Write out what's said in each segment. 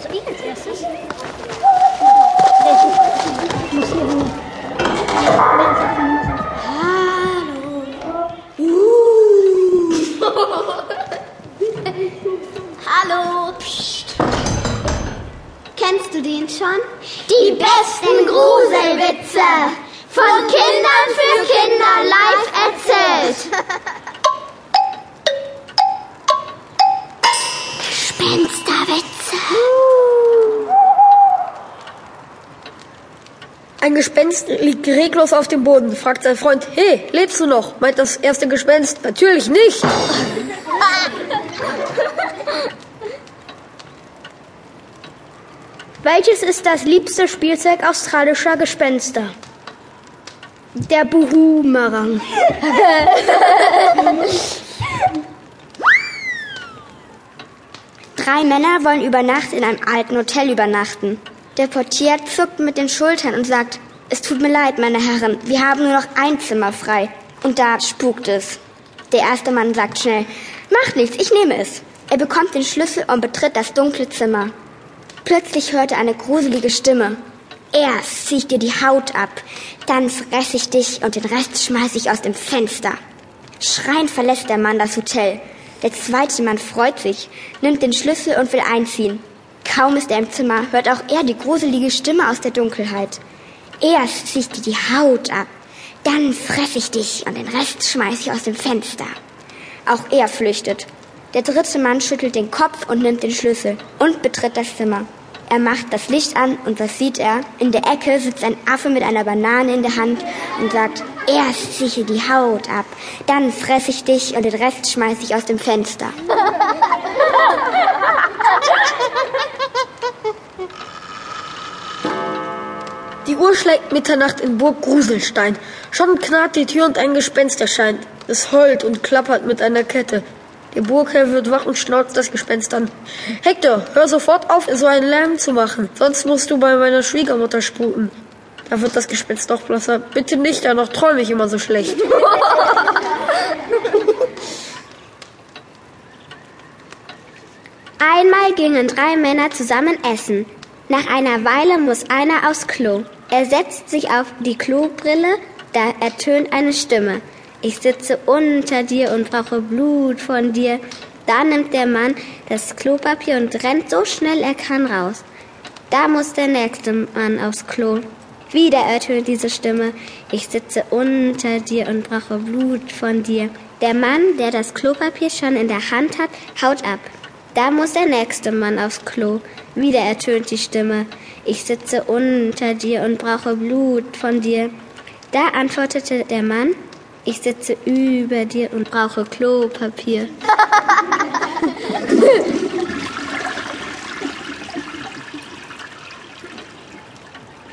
Also ich als erstes. Ich muss hier hin. Hallo. Psst. Kennst du den schon? Die besten Gruselwitze. Von Kindern für Kinder live erzählt. Gespensterwitze. Ein Gespenst liegt reglos auf dem Boden, fragt sein Freund, hey, lebst du noch? Meint das erste Gespenst, natürlich nicht. Welches ist das liebste Spielzeug australischer Gespenster? Der Buhumerang. Drei Männer wollen über Nacht in einem alten Hotel übernachten. Der Portier zuckt mit den Schultern und sagt, es tut mir leid, meine Herren, wir haben nur noch ein Zimmer frei. Und da spukt es. Der erste Mann sagt schnell, macht nichts, ich nehme es. Er bekommt den Schlüssel und betritt das dunkle Zimmer. Plötzlich hört er eine gruselige Stimme. Erst zieh ich dir die Haut ab, dann fress ich dich und den Rest schmeiß ich aus dem Fenster. Schreiend verlässt der Mann das Hotel. Der zweite Mann freut sich, nimmt den Schlüssel und will einziehen. Kaum ist er im Zimmer, hört auch er die gruselige Stimme aus der Dunkelheit. Erst zieh ich dir die Haut ab, dann fress ich dich und den Rest schmeiß ich aus dem Fenster. Auch er flüchtet. Der dritte Mann schüttelt den Kopf und nimmt den Schlüssel und betritt das Zimmer. Er macht das Licht an und was sieht er? In der Ecke sitzt ein Affe mit einer Banane in der Hand und sagt, erst ziehe die Haut ab, dann fress ich dich und den Rest schmeiß ich aus dem Fenster. Die Uhr schlägt Mitternacht in Burg Gruselstein. Schon knarrt die Tür und ein Gespenst erscheint. Es heult und klappert mit einer Kette. Der Burgherr wird wach und schnauzt das Gespenst an. Hector, hör sofort auf, so einen Lärm zu machen. Sonst musst du bei meiner Schwiegermutter sputen. Da wird das Gespenst doch blasser. Bitte nicht, danach träume ich immer so schlecht. Einmal gingen drei Männer zusammen essen. Nach einer Weile muss einer aufs Klo. Er setzt sich auf die Klobrille, da ertönt eine Stimme. Ich sitze unter dir und brauche Blut von dir. Da nimmt der Mann das Klopapier und rennt so schnell er kann raus. Da muss der nächste Mann aufs Klo. Wieder ertönt diese Stimme. Ich sitze unter dir und brauche Blut von dir. Der Mann, der das Klopapier schon in der Hand hat, haut ab. Da muss der nächste Mann aufs Klo. Wieder ertönt die Stimme. Ich sitze unter dir und brauche Blut von dir. Da antwortete der Mann, ich sitze über dir und brauche Klopapier.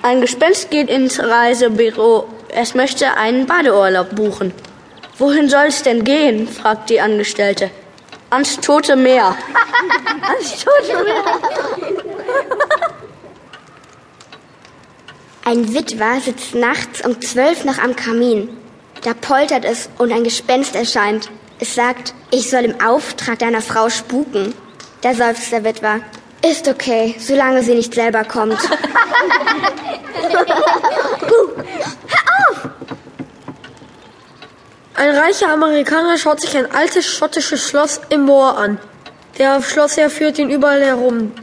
Ein Gespenst geht ins Reisebüro. Es möchte einen Badeurlaub buchen. Wohin soll es denn gehen? fragt die Angestellte. Ans Tote Meer. Ans Tote Meer. Ein Witwer sitzt nachts um zwölf noch am Kamin. Da poltert es und ein Gespenst erscheint. Es sagt, ich soll im Auftrag deiner Frau spuken. Da seufzt der Witwer. Ist okay, solange sie nicht selber kommt. Ein reicher Amerikaner schaut sich ein altes schottisches Schloss im Moor an. Der Schlossherr führt ihn überall herum.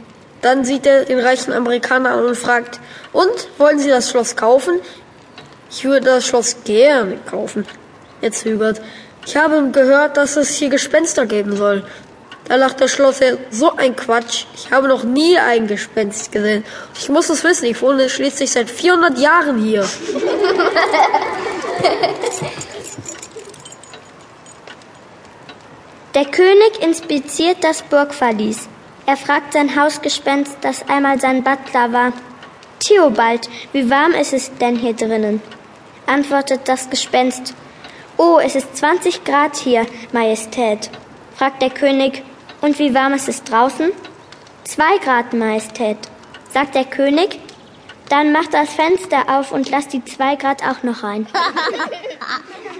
Dann sieht er den reichen Amerikaner an und fragt, und, wollen Sie das Schloss kaufen? Ich würde das Schloss gerne kaufen. Er zögert. Ich habe gehört, dass es hier Gespenster geben soll. Da lacht der Schlossherr, so ein Quatsch. Ich habe noch nie ein Gespenst gesehen. Ich muss es wissen, ich wohne schließlich seit 400 Jahren hier. Der König inspiziert das Burgverlies. Er fragt sein Hausgespenst, das einmal sein Butler war. Theobald, wie warm ist es denn hier drinnen? Antwortet das Gespenst. Oh, es ist 20 Grad hier, Majestät. Fragt der König, und wie warm ist es draußen? Zwei Grad, Majestät. Sagt der König, dann mach das Fenster auf und lass die zwei Grad auch noch rein.